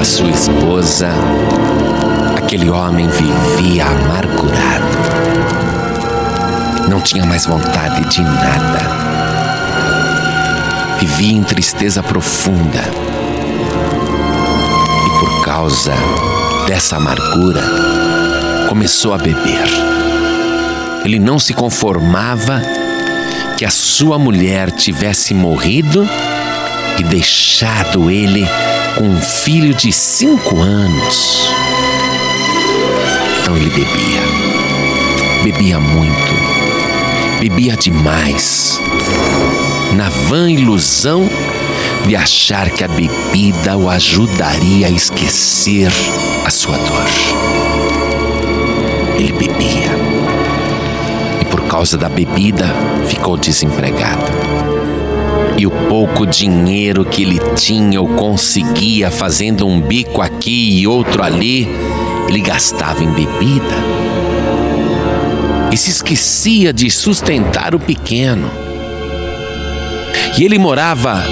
da sua esposa, aquele homem vivia amargurado. Não tinha mais vontade de nada. Vivia em tristeza profunda. E por causa dessa amargura, começou a beber. Ele não se conformava que a sua mulher tivesse morrido e deixado ele com um filho de cinco anos. Então ele bebia, bebia muito, bebia demais, na vã ilusão de achar que a bebida o ajudaria a esquecer a sua dor. Ele bebia. E, por causa da bebida, ficou desempregado e o pouco dinheiro que ele tinha ou conseguia fazendo um bico aqui e outro ali, ele gastava em bebida. E se esquecia de sustentar o pequeno. E ele morava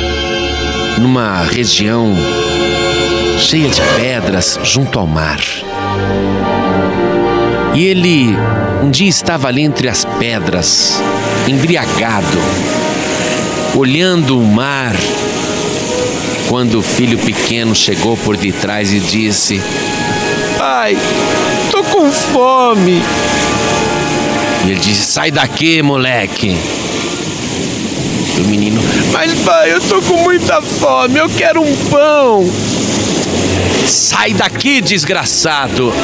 numa região cheia de pedras junto ao mar. E ele um dia estava ali entre as pedras, embriagado, olhando o mar, quando o filho pequeno chegou por detrás e disse: Pai, tô com fome. E ele disse: Sai daqui, moleque. O menino: Mas pai, eu tô com muita fome, eu quero um pão. Sai daqui, desgraçado. O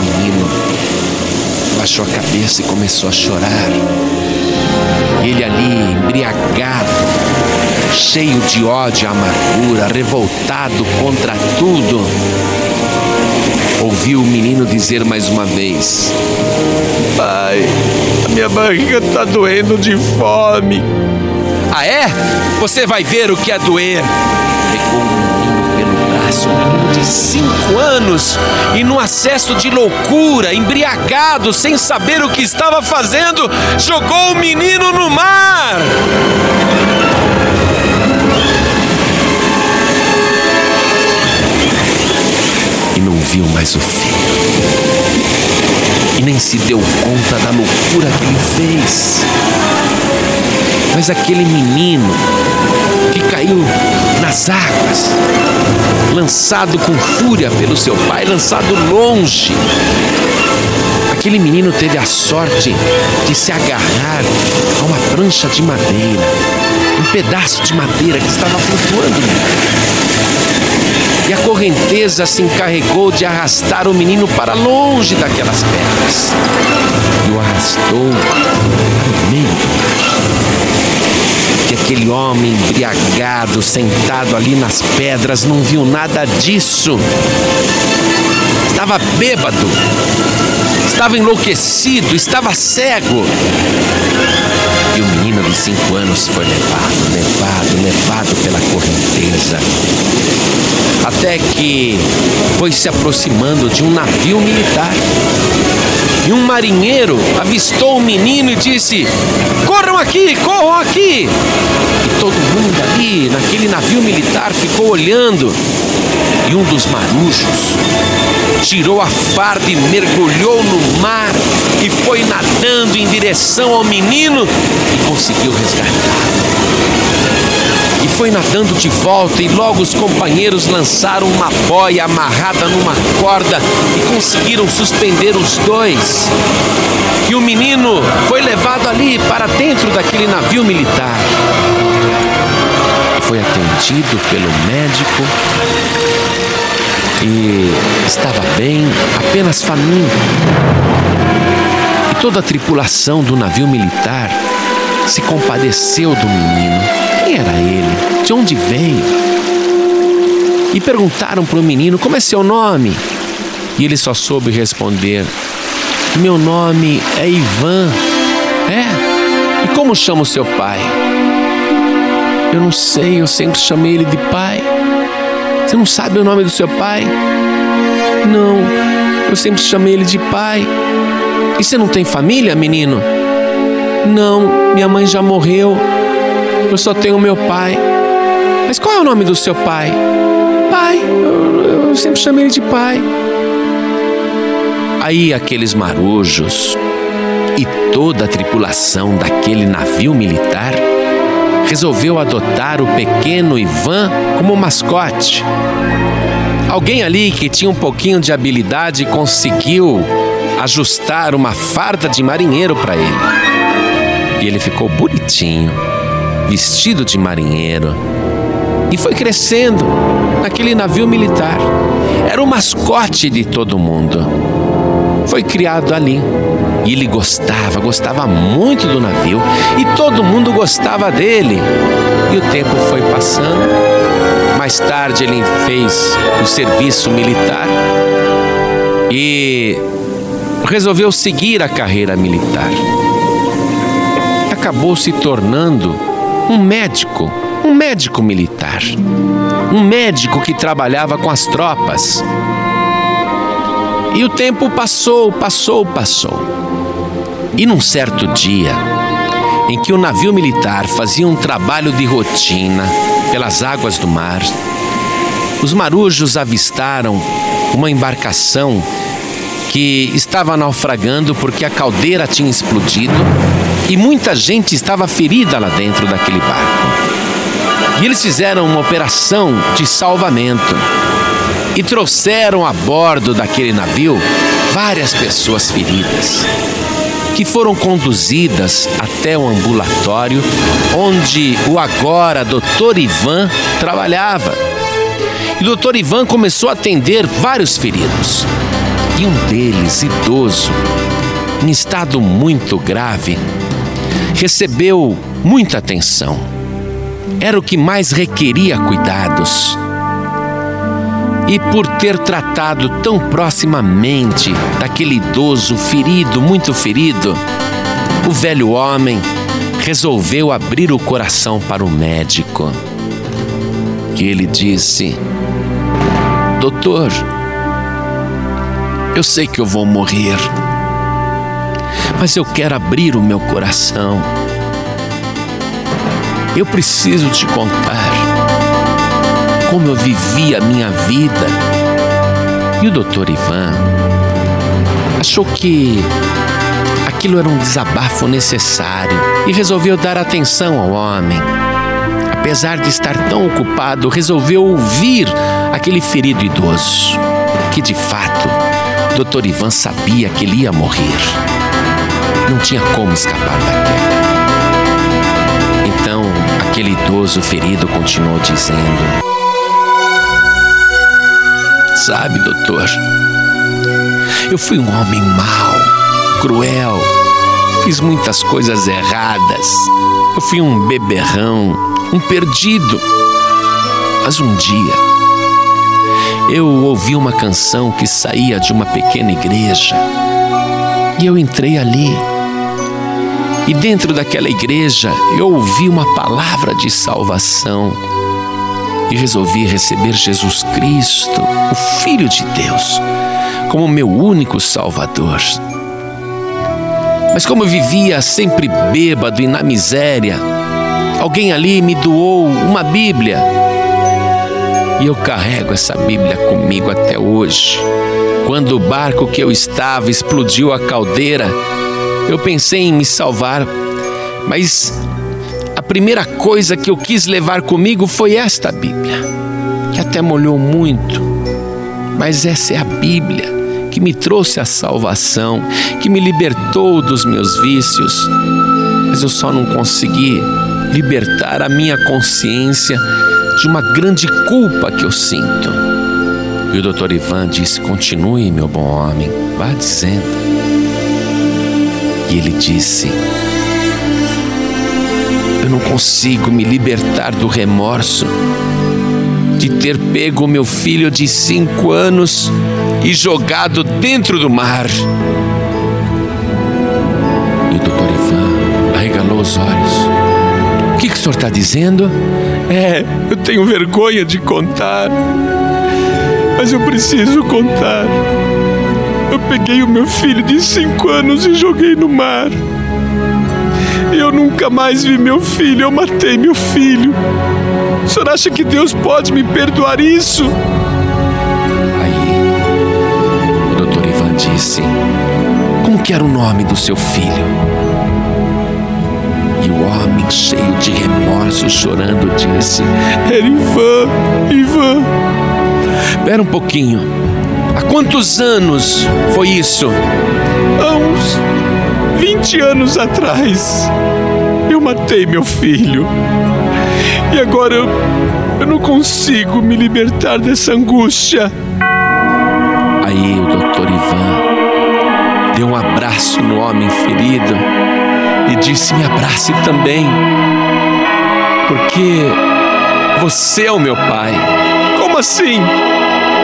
menino baixou a cabeça e começou a chorar. Ele ali, embriagado, cheio de ódio e amargura, revoltado contra tudo, ouviu o menino dizer mais uma vez: Pai, a minha barriga está doendo de fome. Ah, é? Você vai ver o que é doer. Menino braço, um menino de cinco anos, e num acesso de loucura, embriagado, sem saber o que estava fazendo, jogou o menino no mar. E não viu mais o filho. E nem se deu conta da loucura que ele fez. Mas aquele menino caiu nas águas, lançado com fúria pelo seu pai, lançado longe. Aquele menino teve a sorte de se agarrar a uma prancha de madeira, um pedaço de madeira que estava flutuando. E a correnteza se encarregou de arrastar o menino para longe daquelas pedras. E o arrastou para o meio que aquele homem embriagado, sentado ali nas pedras, não viu nada disso. Estava bêbado, estava enlouquecido, estava cego. Menino de cinco anos foi levado, levado, levado pela correnteza. Até que foi se aproximando de um navio militar. E um marinheiro avistou o menino e disse: Corram aqui, corram aqui! E todo mundo ali, naquele navio militar, ficou olhando. E um dos marujos tirou a farda e mergulhou no mar e foi nadando em direção ao menino e conseguiu resgatá-lo e foi nadando de volta e logo os companheiros lançaram uma boia amarrada numa corda e conseguiram suspender os dois. E o menino foi levado ali para dentro daquele navio militar. Foi atendido pelo médico e estava bem, apenas faminto. E toda a tripulação do navio militar se compadeceu do menino. Quem era ele? De onde veio? E perguntaram para o menino como é seu nome. E ele só soube responder: Meu nome é Ivan. É? E como chama o seu pai? Eu não sei, eu sempre chamei ele de pai. Você não sabe o nome do seu pai? Não, eu sempre chamei ele de pai. E você não tem família, menino? Não, minha mãe já morreu. Eu só tenho meu pai. Mas qual é o nome do seu pai? Pai. eu, eu sempre chamei ele de pai. Aí aqueles marujos e toda a tripulação daquele navio militar resolveu adotar o pequeno Ivan como mascote. Alguém ali que tinha um pouquinho de habilidade conseguiu ajustar uma farda de marinheiro para ele. E ele ficou bonitinho, vestido de marinheiro, e foi crescendo naquele navio militar. Era o mascote de todo mundo. Foi criado ali. E ele gostava, gostava muito do navio e todo mundo gostava dele. E o tempo foi passando. Mais tarde ele fez o serviço militar e resolveu seguir a carreira militar. Acabou se tornando um médico, um médico militar, um médico que trabalhava com as tropas. E o tempo passou, passou, passou. E num certo dia, em que o navio militar fazia um trabalho de rotina pelas águas do mar, os marujos avistaram uma embarcação que estava naufragando porque a caldeira tinha explodido e muita gente estava ferida lá dentro daquele barco. E eles fizeram uma operação de salvamento e trouxeram a bordo daquele navio várias pessoas feridas, que foram conduzidas até o ambulatório onde o agora doutor Ivan trabalhava. E o doutor Ivan começou a atender vários feridos. E um deles, idoso, em estado muito grave, recebeu muita atenção. Era o que mais requeria cuidados e por ter tratado tão proximamente daquele idoso ferido, muito ferido, o velho homem resolveu abrir o coração para o médico. E ele disse: Doutor, eu sei que eu vou morrer, mas eu quero abrir o meu coração. Eu preciso te contar como eu vivi a minha vida. E o doutor Ivan achou que aquilo era um desabafo necessário e resolveu dar atenção ao homem. Apesar de estar tão ocupado, resolveu ouvir aquele ferido idoso, que de fato, o doutor Ivan sabia que ele ia morrer. Não tinha como escapar daquela. Então, aquele idoso ferido continuou dizendo: Sabe, doutor, eu fui um homem mau, cruel, fiz muitas coisas erradas. Eu fui um beberrão, um perdido. Mas um dia, eu ouvi uma canção que saía de uma pequena igreja e eu entrei ali. E dentro daquela igreja eu ouvi uma palavra de salvação e resolvi receber Jesus Cristo, o Filho de Deus, como meu único Salvador. Mas como eu vivia sempre bêbado e na miséria, alguém ali me doou uma Bíblia. E eu carrego essa Bíblia comigo até hoje. Quando o barco que eu estava explodiu a caldeira, eu pensei em me salvar, mas primeira coisa que eu quis levar comigo foi esta Bíblia, que até molhou muito, mas essa é a Bíblia que me trouxe a salvação, que me libertou dos meus vícios. Mas eu só não consegui libertar a minha consciência de uma grande culpa que eu sinto. E o doutor Ivan disse: Continue, meu bom homem, vá dizendo. E ele disse: eu não consigo me libertar do remorso de ter pego meu filho de cinco anos e jogado dentro do mar. E o doutor Ivan arregalou os olhos. O que, que o senhor está dizendo? É, eu tenho vergonha de contar, mas eu preciso contar. Eu peguei o meu filho de cinco anos e joguei no mar. Eu nunca mais vi meu filho, eu matei meu filho. O senhor acha que Deus pode me perdoar isso? Aí, o doutor Ivan disse: Como que era o nome do seu filho? E o homem, cheio de remorso, chorando, disse: Era Ivan, Ivan. Espera um pouquinho. Há quantos anos foi isso? Há uns 20 anos atrás, eu matei meu filho. E agora eu, eu não consigo me libertar dessa angústia. Aí o doutor Ivan deu um abraço no homem ferido e disse: Me abrace também, porque você é o meu pai. Como assim?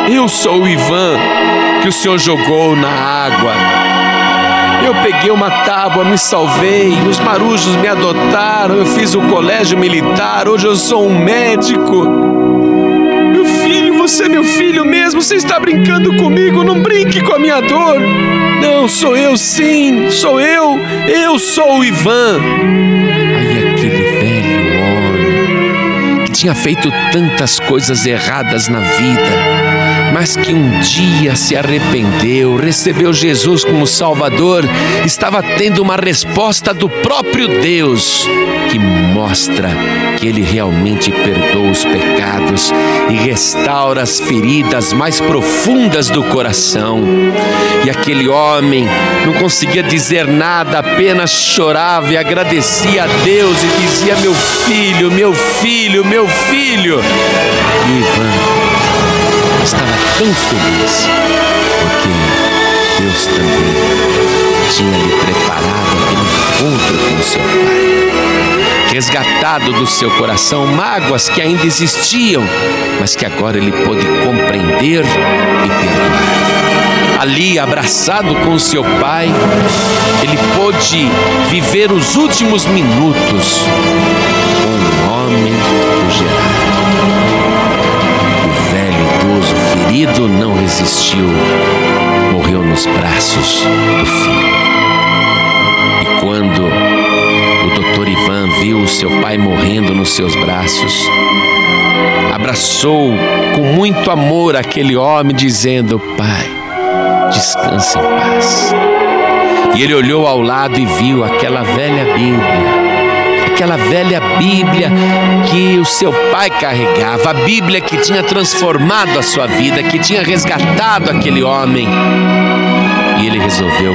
Eu sou o Ivan que o senhor jogou na água. Eu peguei uma tábua, me salvei, os marujos me adotaram, eu fiz o colégio militar, hoje eu sou um médico. Meu filho, você é meu filho mesmo, você está brincando comigo, não brinque com a minha dor. Não, sou eu sim, sou eu, eu sou o Ivan. Aí aquele velho homem que tinha feito tantas coisas erradas na vida mas que um dia se arrependeu, recebeu Jesus como Salvador, estava tendo uma resposta do próprio Deus que mostra que Ele realmente perdoa os pecados e restaura as feridas mais profundas do coração. E aquele homem não conseguia dizer nada, apenas chorava e agradecia a Deus e dizia: Meu filho, meu filho, meu filho. Ivan estava tão feliz, porque Deus também tinha lhe preparado aquele encontro com seu Pai. Resgatado do seu coração mágoas que ainda existiam, mas que agora ele pôde compreender e perdoar. Ali, abraçado com seu pai, ele pôde viver os últimos minutos com um homem marido não resistiu, morreu nos braços do filho. E quando o doutor Ivan viu seu pai morrendo nos seus braços, abraçou com muito amor aquele homem, dizendo: Pai, descanse em paz. E ele olhou ao lado e viu aquela velha Bíblia aquela velha Bíblia que o seu pai carregava, a Bíblia que tinha transformado a sua vida, que tinha resgatado aquele homem. E ele resolveu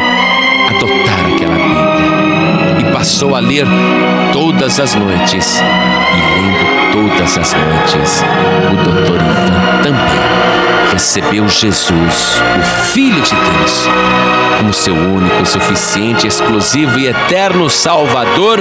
adotar aquela Bíblia e passou a ler todas as noites. E lendo todas as noites, o doutor Ivan também recebeu Jesus, o Filho de Deus, como seu único, suficiente, exclusivo e eterno Salvador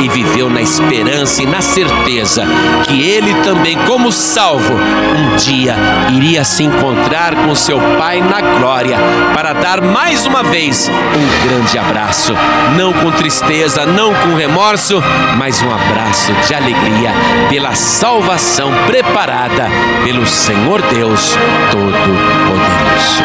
e viveu na esperança e na certeza que ele também, como salvo, um dia iria se encontrar com seu Pai na glória para dar mais uma vez um grande abraço, não com tristeza, não com remorso, mas um abraço de alegria pela salvação preparada pelo Senhor Deus Todo-Poderoso.